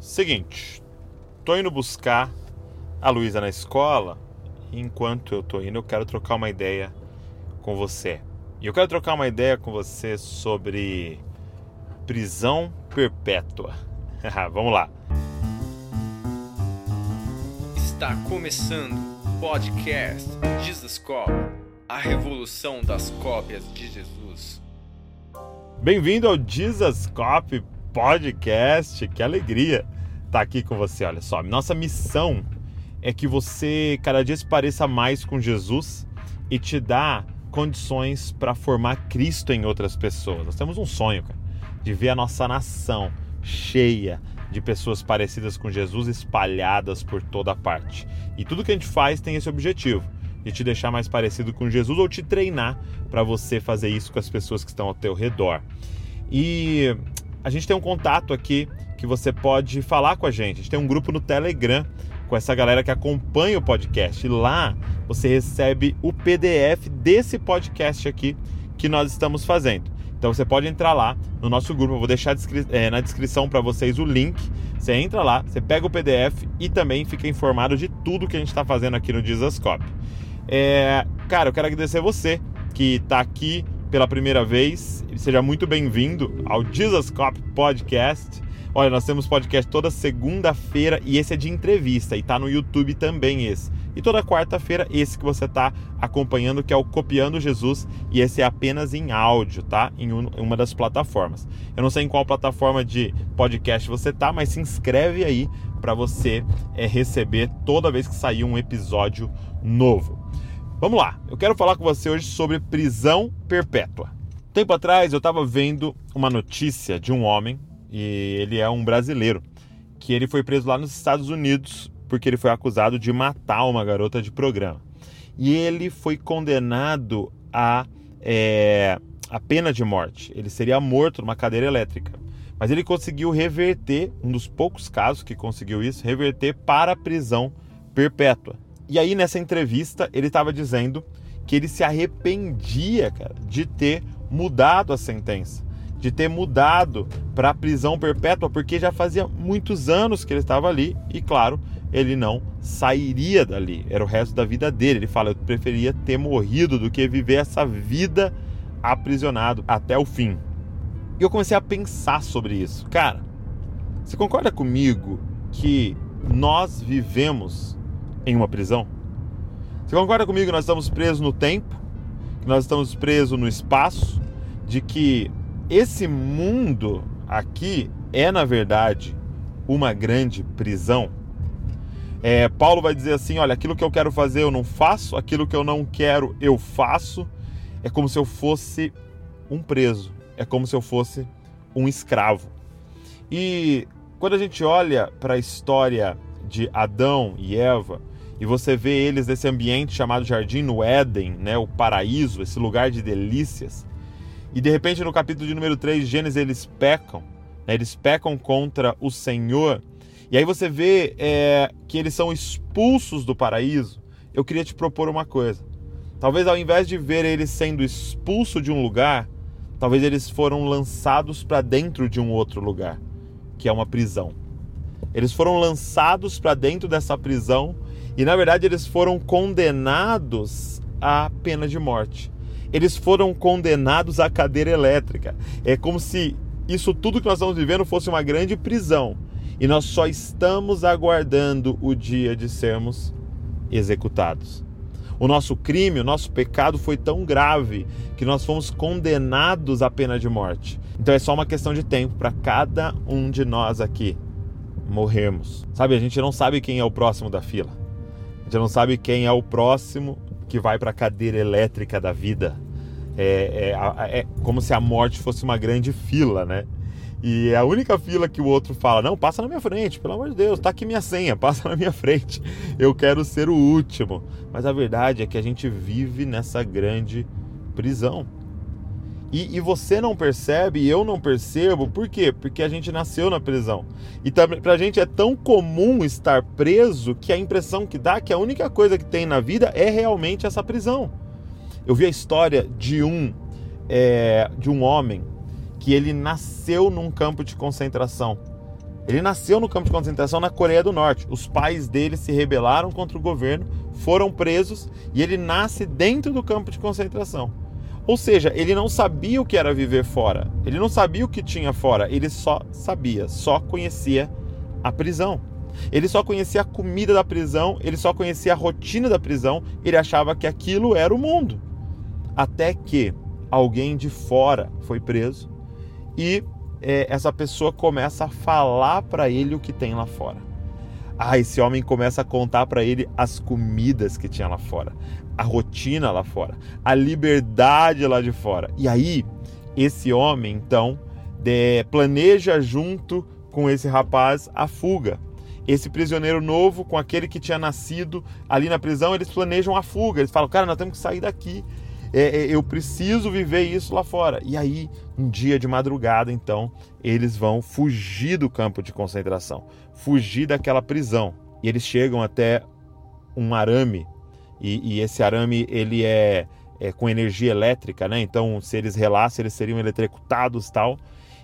Seguinte, tô indo buscar a Luísa na escola. E enquanto eu tô indo, eu quero trocar uma ideia com você. E eu quero trocar uma ideia com você sobre prisão perpétua. Vamos lá. Está começando o podcast Jesus Cop, a revolução das cópias de Jesus. Bem-vindo ao Jesus Cop Podcast. Que alegria estar aqui com você. Olha só, nossa missão é que você cada dia se pareça mais com Jesus e te dá condições para formar Cristo em outras pessoas. Nós temos um sonho, cara, de ver a nossa nação cheia de pessoas parecidas com Jesus espalhadas por toda parte. E tudo que a gente faz tem esse objetivo, de te deixar mais parecido com Jesus ou te treinar para você fazer isso com as pessoas que estão ao teu redor. E a gente tem um contato aqui que você pode falar com a gente. A gente tem um grupo no Telegram com essa galera que acompanha o podcast. Lá você recebe o PDF desse podcast aqui que nós estamos fazendo. Então você pode entrar lá no nosso grupo, eu vou deixar é, na descrição para vocês o link. Você entra lá, você pega o PDF e também fica informado de tudo que a gente está fazendo aqui no Dizascope. É, cara, eu quero agradecer você que está aqui pela primeira vez. Seja muito bem-vindo ao Dizascope Podcast. Olha, nós temos podcast toda segunda-feira e esse é de entrevista e tá no YouTube também esse. E toda quarta-feira esse que você está acompanhando que é o Copiando Jesus e esse é apenas em áudio, tá? Em uma das plataformas. Eu não sei em qual plataforma de podcast você tá, mas se inscreve aí para você é, receber toda vez que sair um episódio novo. Vamos lá, eu quero falar com você hoje sobre prisão perpétua. Tempo atrás eu estava vendo uma notícia de um homem e ele é um brasileiro, que ele foi preso lá nos Estados Unidos porque ele foi acusado de matar uma garota de programa. E ele foi condenado a, é, a pena de morte. Ele seria morto numa cadeira elétrica. Mas ele conseguiu reverter, um dos poucos casos que conseguiu isso, reverter para a prisão perpétua. E aí, nessa entrevista, ele estava dizendo que ele se arrependia, cara, de ter mudado a sentença de ter mudado para prisão perpétua, porque já fazia muitos anos que ele estava ali e, claro, ele não sairia dali. Era o resto da vida dele. Ele fala: Eu preferia ter morrido do que viver essa vida aprisionado até o fim. E eu comecei a pensar sobre isso. Cara, você concorda comigo que nós vivemos em uma prisão? Você concorda comigo que nós estamos presos no tempo? Que nós estamos presos no espaço? De que esse mundo aqui é, na verdade, uma grande prisão. É, Paulo vai dizer assim: olha, aquilo que eu quero fazer eu não faço, aquilo que eu não quero eu faço. É como se eu fosse um preso, é como se eu fosse um escravo. E quando a gente olha para a história de Adão e Eva, e você vê eles nesse ambiente chamado Jardim no Éden, né, o paraíso, esse lugar de delícias, e de repente, no capítulo de número 3 de Gênesis, eles pecam, né? eles pecam contra o Senhor. E aí você vê é, que eles são expulsos do paraíso. Eu queria te propor uma coisa. Talvez ao invés de ver eles sendo expulsos de um lugar, talvez eles foram lançados para dentro de um outro lugar, que é uma prisão. Eles foram lançados para dentro dessa prisão e, na verdade, eles foram condenados à pena de morte eles foram condenados à cadeira elétrica. É como se isso tudo que nós estamos vivendo fosse uma grande prisão e nós só estamos aguardando o dia de sermos executados. O nosso crime, o nosso pecado foi tão grave que nós fomos condenados à pena de morte. Então é só uma questão de tempo para cada um de nós aqui morrermos. Sabe, a gente não sabe quem é o próximo da fila. A gente não sabe quem é o próximo que vai para a cadeira elétrica da vida. É, é, é, como se a morte fosse uma grande fila, né? E é a única fila que o outro fala: Não, passa na minha frente, pelo amor de Deus, tá aqui minha senha, passa na minha frente. Eu quero ser o último. Mas a verdade é que a gente vive nessa grande prisão. E, e, você não percebe, e eu não percebo, por quê? Porque a gente nasceu na prisão. E pra gente é tão comum estar preso que a impressão que dá é que a única coisa que tem na vida é realmente essa prisão. Eu vi a história de um, é, de um homem que ele nasceu num campo de concentração. Ele nasceu no campo de concentração na Coreia do Norte. Os pais dele se rebelaram contra o governo, foram presos e ele nasce dentro do campo de concentração. Ou seja, ele não sabia o que era viver fora. Ele não sabia o que tinha fora. Ele só sabia, só conhecia a prisão. Ele só conhecia a comida da prisão, ele só conhecia a rotina da prisão, ele achava que aquilo era o mundo. Até que alguém de fora foi preso e é, essa pessoa começa a falar para ele o que tem lá fora. Ah, esse homem começa a contar para ele as comidas que tinha lá fora, a rotina lá fora, a liberdade lá de fora. E aí, esse homem, então, de, planeja junto com esse rapaz a fuga. Esse prisioneiro novo com aquele que tinha nascido ali na prisão, eles planejam a fuga. Eles falam, cara, nós temos que sair daqui é, é, eu preciso viver isso lá fora. E aí, um dia de madrugada, então, eles vão fugir do campo de concentração, fugir daquela prisão. E eles chegam até um arame, e, e esse arame ele é, é, com energia elétrica, né? Então, se eles relassem, eles seriam eletrocutados tal.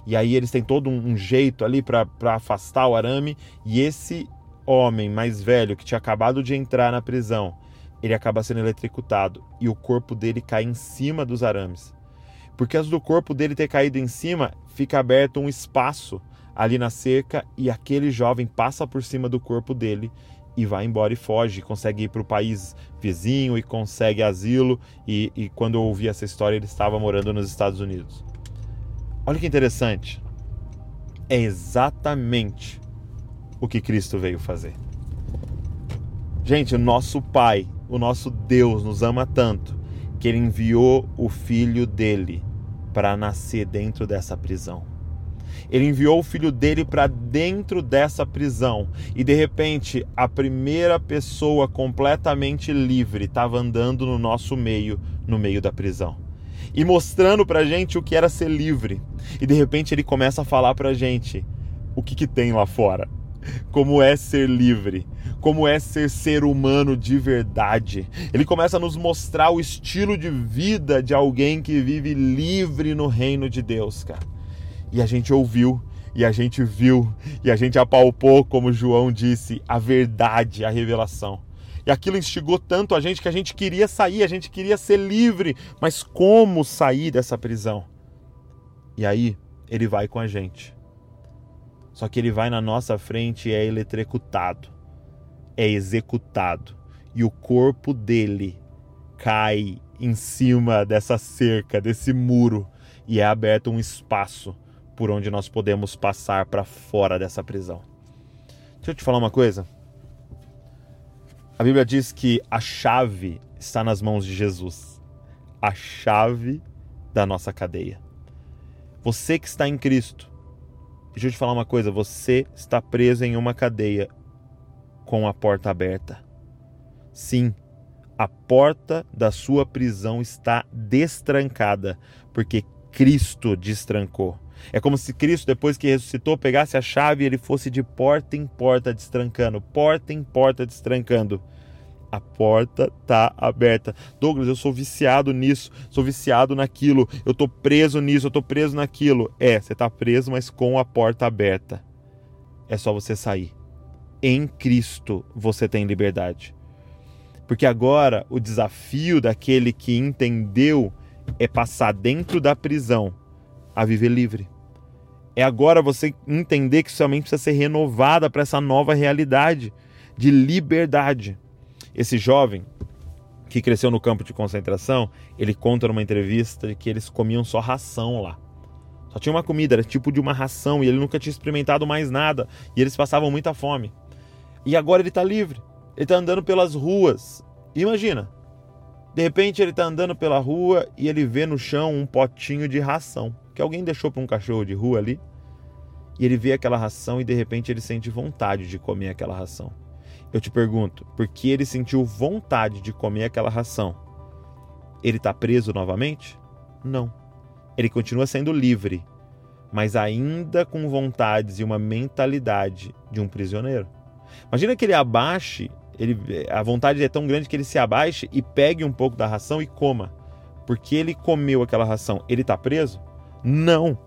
E aí eles têm todo um, um jeito ali para afastar o arame. E esse homem mais velho que tinha acabado de entrar na prisão, ele acaba sendo eletrocutado e o corpo dele cai em cima dos arames. Por causa do corpo dele ter caído em cima, fica aberto um espaço ali na cerca e aquele jovem passa por cima do corpo dele e vai embora e foge, consegue ir para o país vizinho e consegue asilo. E, e quando eu ouvi essa história, ele estava morando nos Estados Unidos. Olha que interessante. É exatamente o que Cristo veio fazer. Gente, o nosso Pai o nosso Deus nos ama tanto que ele enviou o filho dele para nascer dentro dessa prisão. Ele enviou o filho dele para dentro dessa prisão e de repente a primeira pessoa completamente livre estava andando no nosso meio, no meio da prisão. E mostrando para gente o que era ser livre. E de repente ele começa a falar para gente o que, que tem lá fora como é ser livre, como é ser ser humano de verdade. Ele começa a nos mostrar o estilo de vida de alguém que vive livre no reino de Deus, cara. E a gente ouviu, e a gente viu, e a gente apalpou, como João disse, a verdade, a revelação. E aquilo instigou tanto a gente que a gente queria sair, a gente queria ser livre, mas como sair dessa prisão? E aí, ele vai com a gente. Só que ele vai na nossa frente e é eletrocutado, é executado. E o corpo dele cai em cima dessa cerca, desse muro, e é aberto um espaço por onde nós podemos passar para fora dessa prisão. Deixa eu te falar uma coisa. A Bíblia diz que a chave está nas mãos de Jesus a chave da nossa cadeia. Você que está em Cristo, Deixa eu te falar uma coisa: você está preso em uma cadeia com a porta aberta. Sim, a porta da sua prisão está destrancada, porque Cristo destrancou. É como se Cristo, depois que ressuscitou, pegasse a chave e ele fosse de porta em porta destrancando, porta em porta destrancando a porta tá aberta. Douglas, eu sou viciado nisso, sou viciado naquilo, eu tô preso nisso, eu tô preso naquilo. É, você tá preso, mas com a porta aberta. É só você sair. Em Cristo você tem liberdade. Porque agora o desafio daquele que entendeu é passar dentro da prisão a viver livre. É agora você entender que sua mente precisa ser renovada para essa nova realidade de liberdade. Esse jovem que cresceu no campo de concentração, ele conta numa entrevista que eles comiam só ração lá. Só tinha uma comida, era tipo de uma ração e ele nunca tinha experimentado mais nada e eles passavam muita fome. E agora ele está livre. Ele está andando pelas ruas. Imagina. De repente ele está andando pela rua e ele vê no chão um potinho de ração que alguém deixou para um cachorro de rua ali. E ele vê aquela ração e de repente ele sente vontade de comer aquela ração. Eu te pergunto, por que ele sentiu vontade de comer aquela ração? Ele está preso novamente? Não. Ele continua sendo livre, mas ainda com vontades e uma mentalidade de um prisioneiro. Imagina que ele abaixe, ele, a vontade é tão grande que ele se abaixe e pegue um pouco da ração e coma. Porque ele comeu aquela ração, ele está preso? Não.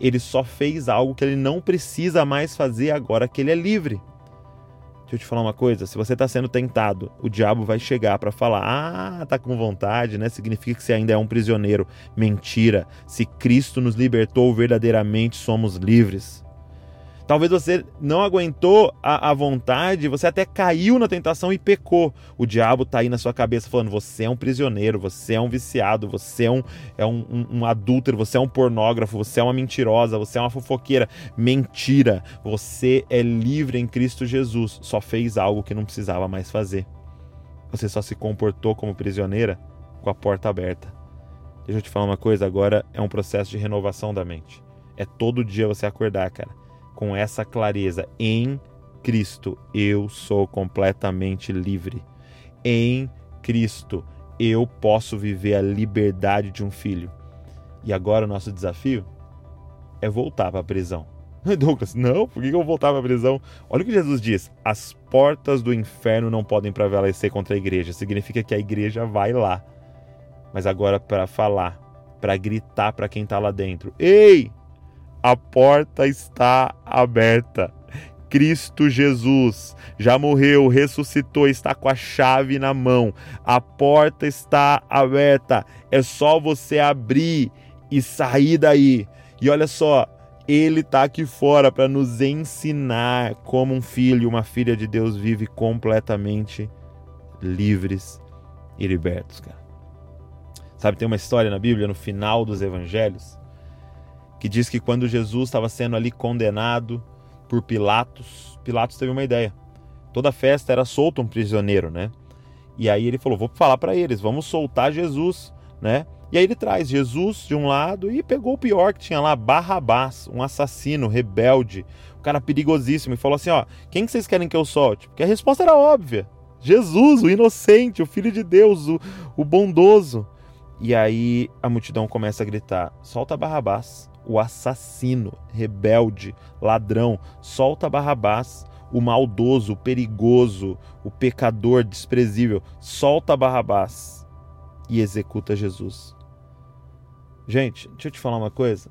Ele só fez algo que ele não precisa mais fazer agora que ele é livre. Deixa eu te falar uma coisa: se você está sendo tentado, o diabo vai chegar para falar: ah, tá com vontade, né? Significa que você ainda é um prisioneiro. Mentira. Se Cristo nos libertou, verdadeiramente somos livres. Talvez você não aguentou a, a, vontade, você até caiu na tentação e pecou. O diabo está aí na sua cabeça falando: você é um prisioneiro, você é um viciado, você é um, é um, um, um adúltero, você é um pornógrafo, você é uma mentirosa, você é uma fofoqueira. Mentira! Você é livre em Cristo Jesus. Só fez algo que não precisava mais fazer. Você só se comportou como prisioneira com a porta aberta. Deixa eu te falar uma coisa: agora é um processo de renovação da mente. É todo dia você acordar, cara com essa clareza. Em Cristo eu sou completamente livre. Em Cristo eu posso viver a liberdade de um filho. E agora o nosso desafio é voltar para a prisão. Douglas, não, por que eu vou voltar para a prisão? Olha o que Jesus diz: as portas do inferno não podem prevalecer contra a igreja. Significa que a igreja vai lá. Mas agora para falar, para gritar para quem está lá dentro: Ei, a porta está aberta. Cristo Jesus já morreu, ressuscitou, está com a chave na mão. A porta está aberta. É só você abrir e sair daí. E olha só, ele está aqui fora para nos ensinar como um filho, uma filha de Deus vive completamente livres e libertos, cara. Sabe, tem uma história na Bíblia, no final dos evangelhos, que diz que quando Jesus estava sendo ali condenado por Pilatos, Pilatos teve uma ideia. Toda festa era solto um prisioneiro, né? E aí ele falou: "Vou falar para eles, vamos soltar Jesus", né? E aí ele traz Jesus de um lado e pegou o pior que tinha lá, Barrabás, um assassino, rebelde, um cara perigosíssimo, e falou assim: ó, quem que vocês querem que eu solte? Porque a resposta era óbvia. Jesus, o inocente, o filho de Deus, o, o bondoso. E aí a multidão começa a gritar: solta Barrabás o assassino, rebelde, ladrão, solta Barrabás, o maldoso, o perigoso, o pecador desprezível, solta Barrabás e executa Jesus. Gente, deixa eu te falar uma coisa.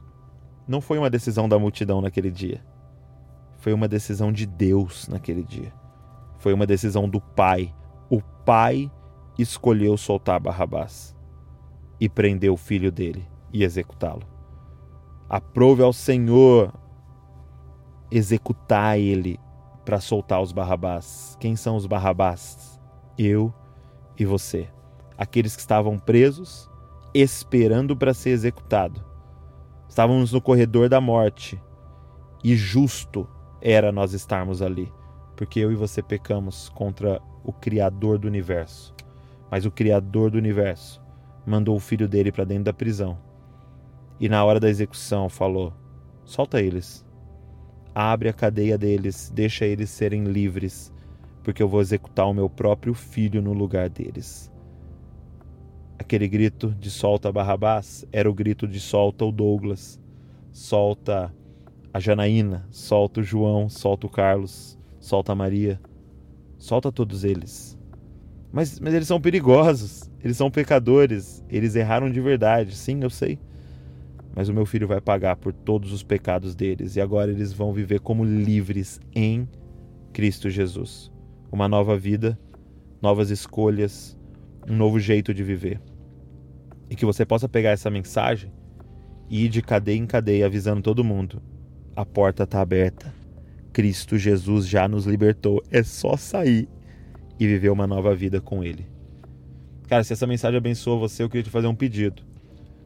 Não foi uma decisão da multidão naquele dia. Foi uma decisão de Deus naquele dia. Foi uma decisão do Pai. O Pai escolheu soltar Barrabás e prender o filho dele e executá-lo. Aprove ao Senhor executar ele para soltar os Barrabás. Quem são os Barrabás? Eu e você. Aqueles que estavam presos, esperando para ser executado. Estávamos no corredor da morte e justo era nós estarmos ali, porque eu e você pecamos contra o Criador do universo. Mas o Criador do universo mandou o filho dele para dentro da prisão e na hora da execução falou: solta eles, abre a cadeia deles, deixa eles serem livres, porque eu vou executar o meu próprio filho no lugar deles. Aquele grito de solta Barrabás era o grito de solta o Douglas, solta a Janaína, solta o João, solta o Carlos, solta a Maria, solta todos eles. Mas, mas eles são perigosos, eles são pecadores, eles erraram de verdade, sim, eu sei mas o meu filho vai pagar por todos os pecados deles e agora eles vão viver como livres em Cristo Jesus. Uma nova vida, novas escolhas, um novo jeito de viver. E que você possa pegar essa mensagem e ir de cadeia em cadeia avisando todo mundo: a porta está aberta. Cristo Jesus já nos libertou. É só sair e viver uma nova vida com Ele. Cara, se essa mensagem abençoa você, eu queria te fazer um pedido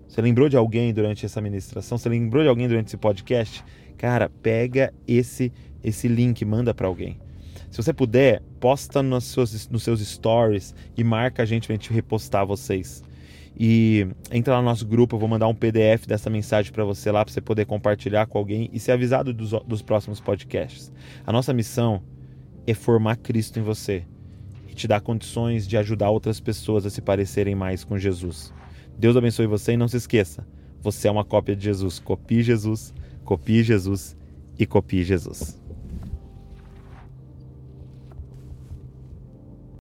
você lembrou de alguém durante essa ministração? Você lembrou de alguém durante esse podcast? Cara, pega esse esse link, manda para alguém. Se você puder, posta nos seus, nos seus stories e marca a gente pra gente repostar vocês. E entra lá no nosso grupo, eu vou mandar um PDF dessa mensagem para você lá, para você poder compartilhar com alguém e ser avisado dos, dos próximos podcasts. A nossa missão é formar Cristo em você e te dar condições de ajudar outras pessoas a se parecerem mais com Jesus. Deus abençoe você e não se esqueça, você é uma cópia de Jesus. Copie Jesus, copie Jesus e copie Jesus.